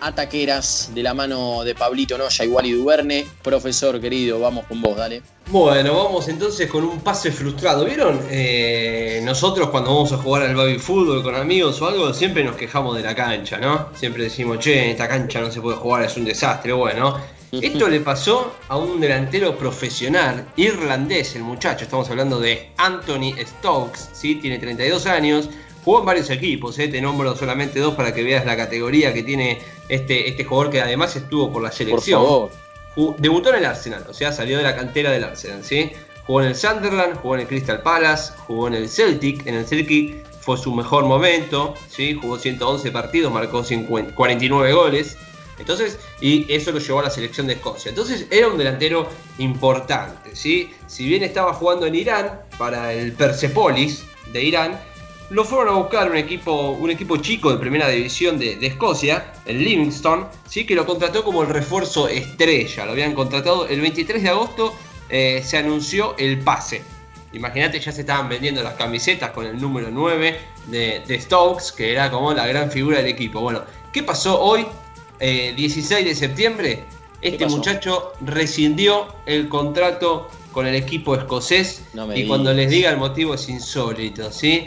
ataqueras de la mano de Pablito Noya igual y Duverne. Profesor querido, vamos con vos, dale. Bueno, vamos entonces con un pase frustrado. ¿Vieron? Eh, nosotros cuando vamos a jugar al baby fútbol con amigos o algo, siempre nos quejamos de la cancha, ¿no? Siempre decimos, che, en esta cancha no se puede jugar, es un desastre. Bueno, esto le pasó a un delantero profesional irlandés, el muchacho. Estamos hablando de Anthony Stokes, ¿sí? Tiene 32 años Jugó en varios equipos, eh, te nombro solamente dos para que veas la categoría que tiene este, este jugador que además estuvo por la selección. Por favor. debutó en el Arsenal, o sea, salió de la cantera del Arsenal, ¿sí? Jugó en el Sunderland, jugó en el Crystal Palace, jugó en el Celtic, en el Celtic fue su mejor momento, ¿sí? Jugó 111 partidos, marcó 49 goles. Entonces, y eso lo llevó a la selección de Escocia. Entonces, era un delantero importante, ¿sí? Si bien estaba jugando en Irán, para el Persepolis de Irán, lo fueron a buscar un equipo, un equipo chico de primera división de, Escocia, el Livingston, ¿sí? que lo contrató como el refuerzo estrella. Lo habían contratado el 23 de agosto, eh, se anunció el pase. Imagínate, ya se estaban vendiendo las camisetas con el número 9 de, Stokes, que era como la gran figura del equipo. Bueno, ¿qué pasó hoy, 16 eh, de septiembre? Este muchacho rescindió el contrato con el equipo escocés y cuando les diga el motivo es insólito, ¿sí?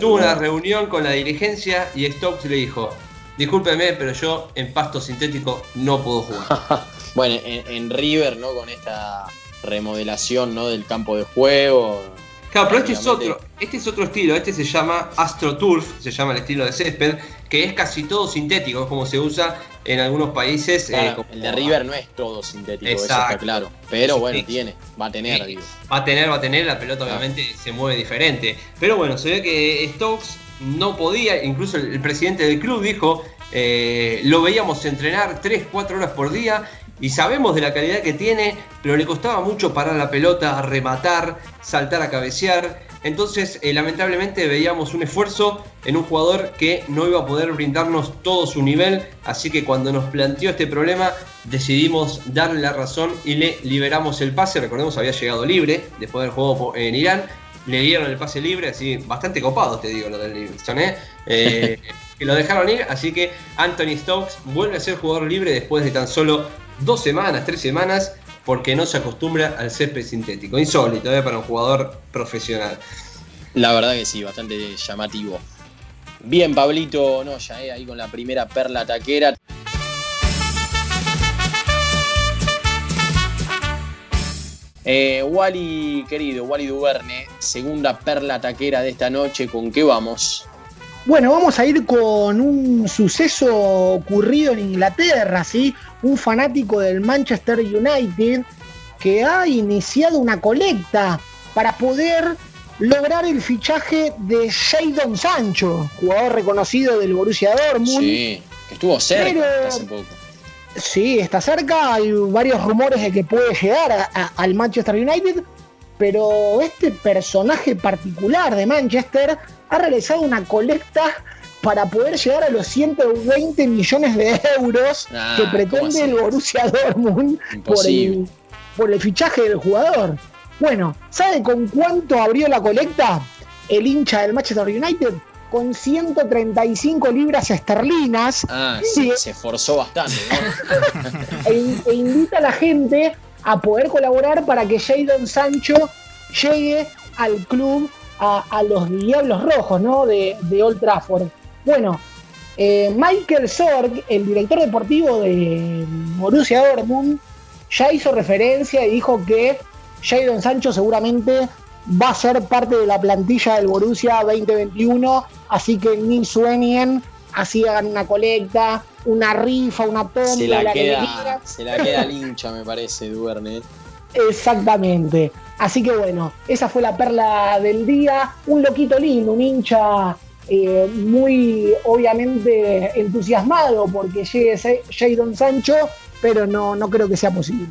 Tuvo una reunión con la dirigencia y Stokes le dijo, discúlpeme, pero yo en pasto sintético no puedo jugar. bueno, en, River, ¿no? Con esta remodelación, ¿no? Del campo de juego. Claro, pero este es otro, este es otro estilo, este se llama AstroTurf, se llama el estilo de césped, que es casi todo sintético, es como se usa en algunos países. Eh, el de River no es todo sintético, eso está claro. Pero bueno, tiene, va a tener, Va a tener, va a tener, la pelota obviamente se mueve diferente. Pero bueno, se ve que Stokes no podía, incluso el, presidente del club dijo, eh, lo veíamos entrenar 3, 4 horas por día y sabemos de la calidad que tiene, pero le costaba mucho parar la pelota, rematar, saltar a cabecear. Entonces, eh, lamentablemente veíamos un esfuerzo en un jugador que no iba a poder brindarnos todo su nivel, así que cuando nos planteó este problema decidimos darle la razón y le liberamos el pase. Recordemos, había llegado libre después del juego en Irán, le dieron el pase libre, así bastante copado te digo lo del Livingston, ¿eh? eh que lo dejaron ir, así que Anthony Stokes vuelve a ser jugador libre después de tan solo dos semanas, tres semanas, porque no se acostumbra al césped sintético. Insólito ¿eh? para un jugador profesional. La verdad que sí, bastante llamativo. Bien, Pablito Noya, ¿eh? ahí con la primera perla taquera. Eh, Wally, querido, Wally Duverne, segunda perla taquera de esta noche, ¿con qué vamos? Bueno, vamos a ir con un suceso ocurrido en Inglaterra, ¿sí? Un fanático del Manchester United que ha iniciado una colecta para poder lograr el fichaje de Jadon Sancho, jugador reconocido del Borussia Dortmund. Sí, que estuvo cerca hace poco. Sí, está cerca, hay varios rumores de que puede llegar al Manchester United, pero este personaje particular de Manchester ha realizado una colecta para poder llegar a los 120 millones de euros ah, que pretende el Borussia Dortmund por el, por el fichaje del jugador. Bueno, ¿sabe con cuánto abrió la colecta el hincha del Manchester United? Con 135 libras esterlinas. Ah, sí, se esforzó bastante. E, e, invita a la gente a poder colaborar para que Jadon Sancho llegue al club a, los Diablos Rojos, ¿no? De, de Old Trafford. Bueno, eh, Michael Sorg, el director deportivo de Borussia Dortmund, ya hizo referencia y dijo que Jadon Sancho seguramente va a ser parte de la plantilla del Borussia 2021, así que ni sueñen, así hagan una colecta, una rifa, una tonta, se la, queda, se la queda al hincha, me parece, Duerne. Exactamente. Así que bueno, esa fue la perla del día. Un loquito lindo, un hincha eh, muy obviamente entusiasmado porque llegue Jadon Sancho pero no, no creo que sea posible.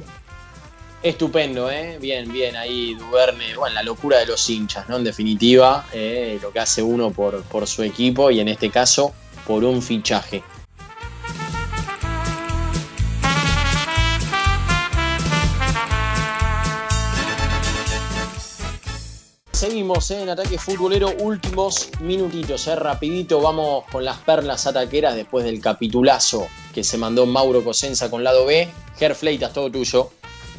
Estupendo, ¿eh? Bien, bien, ahí Duverne, bueno, la locura de los hinchas, ¿no? En definitiva, eh, lo que hace uno por, por su equipo y en este caso por un fichaje. Seguimos en ataque futbolero, últimos minutitos, eh, rapidito vamos con las perlas ataqueras después del capitulazo que se mandó Mauro Cosenza con lado B. Ger Fleitas, todo tuyo.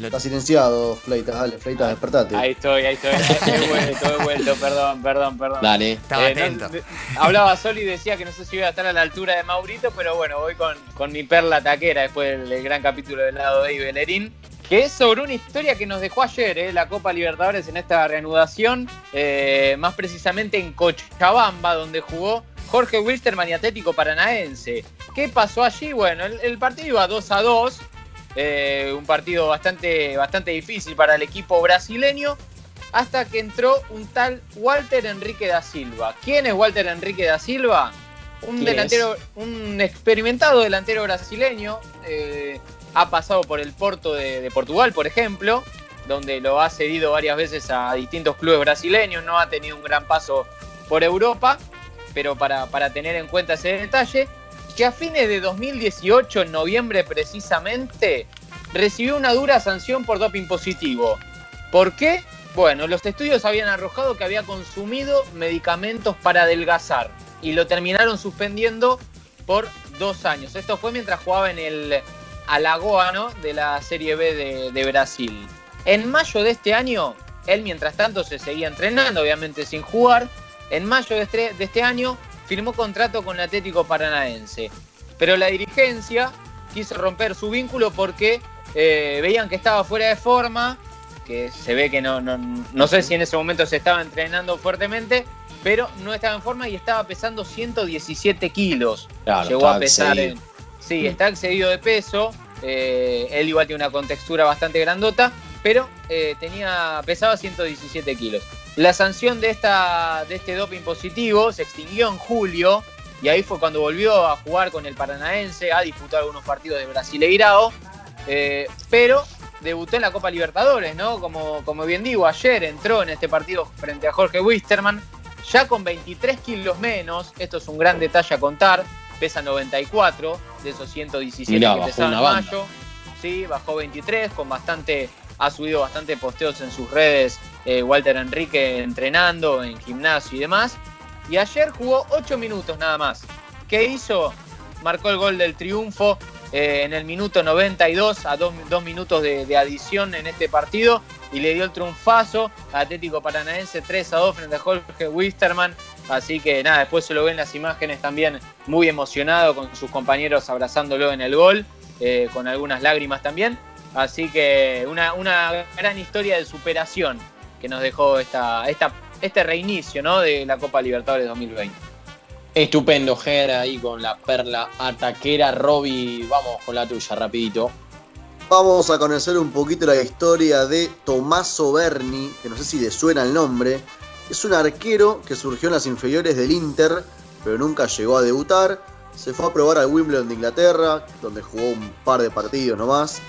Está silenciado, Fleitas, dale, Fleitas, despertate. Ahí estoy, ahí estoy. He vuelto, he vuelto, perdón, perdón, perdón. Dale. Estaba Eh, no- atento. de- hablaba solo y decía que no sé si iba a estar a la altura de Maurito, pero bueno, voy con, con mi perla taquera después del, del gran capítulo del lado de Ibelerín, que es sobre una historia que nos dejó ayer, eh, la Copa Libertadores en esta reanudación, eh, más precisamente en Cochabamba, donde jugó Jorge Wilstermann y Atlético Paranaense. ¿Qué pasó allí? Bueno, el, el partido iba 2 a 2, eh, un partido bastante, bastante difícil para el equipo brasileño hasta que entró un tal Walter Enrique da Silva. ¿Quién es Walter Enrique da Silva? Un ¿Quién delantero, un experimentado delantero brasileño. Ha pasado por el Porto de, de Portugal, por ejemplo, donde lo ha cedido varias veces a distintos clubes brasileños. No ha tenido un gran paso por Europa, pero para, para tener en cuenta ese detalle, que a fines de 2018, en noviembre precisamente, recibió una dura sanción por doping positivo. ¿Por qué? Bueno, los estudios habían arrojado que había consumido medicamentos para adelgazar y lo terminaron suspendiendo por dos años. Esto fue mientras jugaba en el Alagoano de la Serie B de, de Brasil. En mayo de este año, él mientras tanto se seguía entrenando, obviamente sin jugar. En mayo de este, de este año firmó contrato con el Atlético Paranaense. Pero la dirigencia quiso romper su vínculo porque eh, veían que estaba fuera de forma, que se ve que no, no, no sé si en ese momento se estaba entrenando fuertemente, pero no estaba en forma y estaba pesando 117 kilos. Claro, Llegó a pesar. en- sí, está excedido de peso. eh, él igual tiene una contextura bastante grandota, pero eh, tenía, pesaba 117 kilos. La sanción de, esta, de este doping positivo se extinguió en julio y ahí fue cuando volvió a jugar con el Paranaense, a disputar algunos partidos de Brasileirao, eh, pero debutó en la Copa Libertadores, ¿no? Como, como bien digo, ayer entró en este partido frente a Jorge Wisterman, ya con 23 kilos menos, esto es un gran detalle a contar, pesa 94 de esos 117 Mirá, que una en mayo, sí, bajó 23 con bastante, ha subido bastante posteos en sus redes, eh, Walter Enrique entrenando en gimnasio y demás, y ayer jugó 8 minutos nada más. ¿Qué hizo? Marcó el gol del triunfo eh, en el minuto 92 a 2 minutos de, de adición en este partido y le dio el triunfazo a Atlético Paranaense 3 a 2 frente a Jorge Wisterman. Así que nada, después se lo ven las imágenes también muy emocionado con sus compañeros abrazándolo en el gol, eh, con algunas lágrimas también. Así que una, una gran historia de superación que nos dejó esta, esta, este reinicio ¿no? de la Copa Libertadores 2020. Estupendo, Ger, ahí con la perla ataquera. Roby, vamos con la tuya, rapidito. Vamos a conocer un poquito la historia de Tommaso Berni, que no sé si le suena el nombre. Es un arquero que surgió en las inferiores del Inter, pero nunca llegó a debutar. Se fue a probar al Wimbledon de Inglaterra, donde jugó un par de partidos nomás.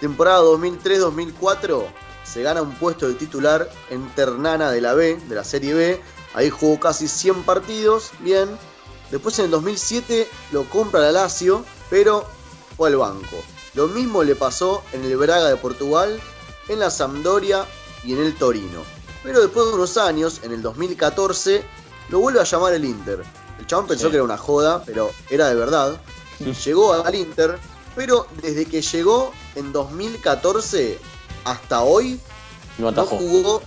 Temporada 2003-2004 se gana un puesto de titular en Ternana de la B, de la Serie B. Ahí jugó casi 100 partidos, bien. Después en el 2007 lo compra la Lazio, pero fue al banco. Lo mismo le pasó en el Braga de Portugal, en la Sampdoria y en el Torino. Pero después de unos años, en el 2014, lo vuelve a llamar el Inter. El chabón pensó Sí. que era una joda, pero era de verdad. Llegó al Inter, pero desde que llegó en 2014 hasta hoy, No jugó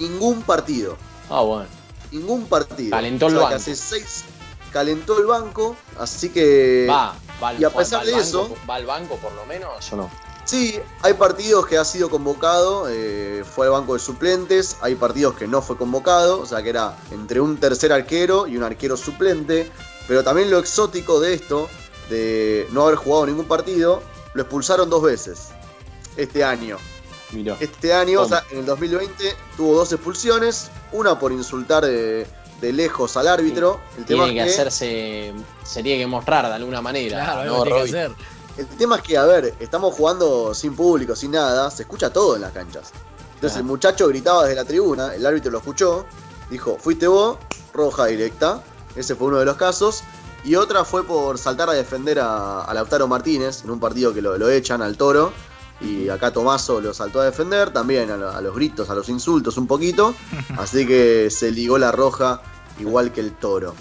ningún partido. Ah, bueno. Ningún partido. Calentó el O sea, que banco. hace seis calentó el banco, así que... Va, va al- y a pesar va al de banco, eso- ¿Va al banco por lo menos o no? Sí, hay partidos que ha sido convocado, eh, fue al banco de suplentes, hay partidos que no fue convocado, o sea que era entre un tercer arquero y un arquero suplente, pero también lo exótico de esto, de no haber jugado ningún partido, lo expulsaron dos veces este año. Mirá. Este año, o sea, en el 2020 tuvo dos expulsiones, una por insultar de, de lejos al árbitro, el tema Tiene que es que hacerse. Se tiene que mostrar de alguna manera. Claro, ¿no, tiene que hacer. El tema es que, a ver, estamos jugando sin público, sin nada, se escucha todo en las canchas. Entonces el muchacho gritaba desde la tribuna, el árbitro lo escuchó, dijo, fuiste vos, roja directa. Ese fue uno de los casos. Y otra fue por saltar a defender a, a Lautaro Martínez en un partido que lo, lo echan al toro. Y acá Tomaso lo saltó a defender, también a, lo- a los gritos, a los insultos un poquito. Así que se ligó la roja igual que el toro.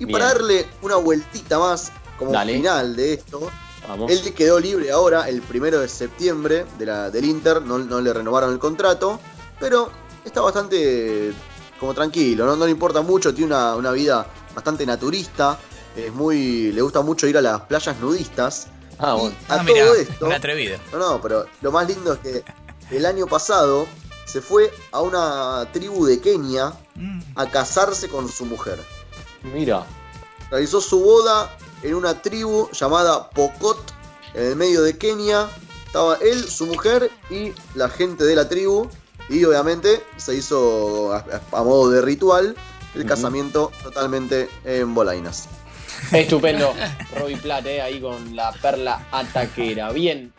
Y Bien. para darle una vueltita más como Dale. final de esto, Vamos. él quedó libre ahora el primero de septiembre de la, del Inter, no, no le renovaron el contrato, pero está bastante como tranquilo, no, no le importa mucho, tiene una, una vida bastante naturista, es muy, le gusta mucho ir a las playas nudistas. Ah, y bueno. a Ah, todo esto, atrevido. no, no, pero lo más lindo es que el año pasado se fue a una tribu de Kenia Mm. a casarse con su mujer. Mira. Realizó su boda en una tribu llamada Pokot, en el medio de Kenia. Estaba él, su mujer y la gente de la tribu. Y obviamente se hizo a, a modo de ritual el casamiento totalmente en bolainas. Estupendo. Robbie Platt, eh, ahí con la perla ataquera. Bien.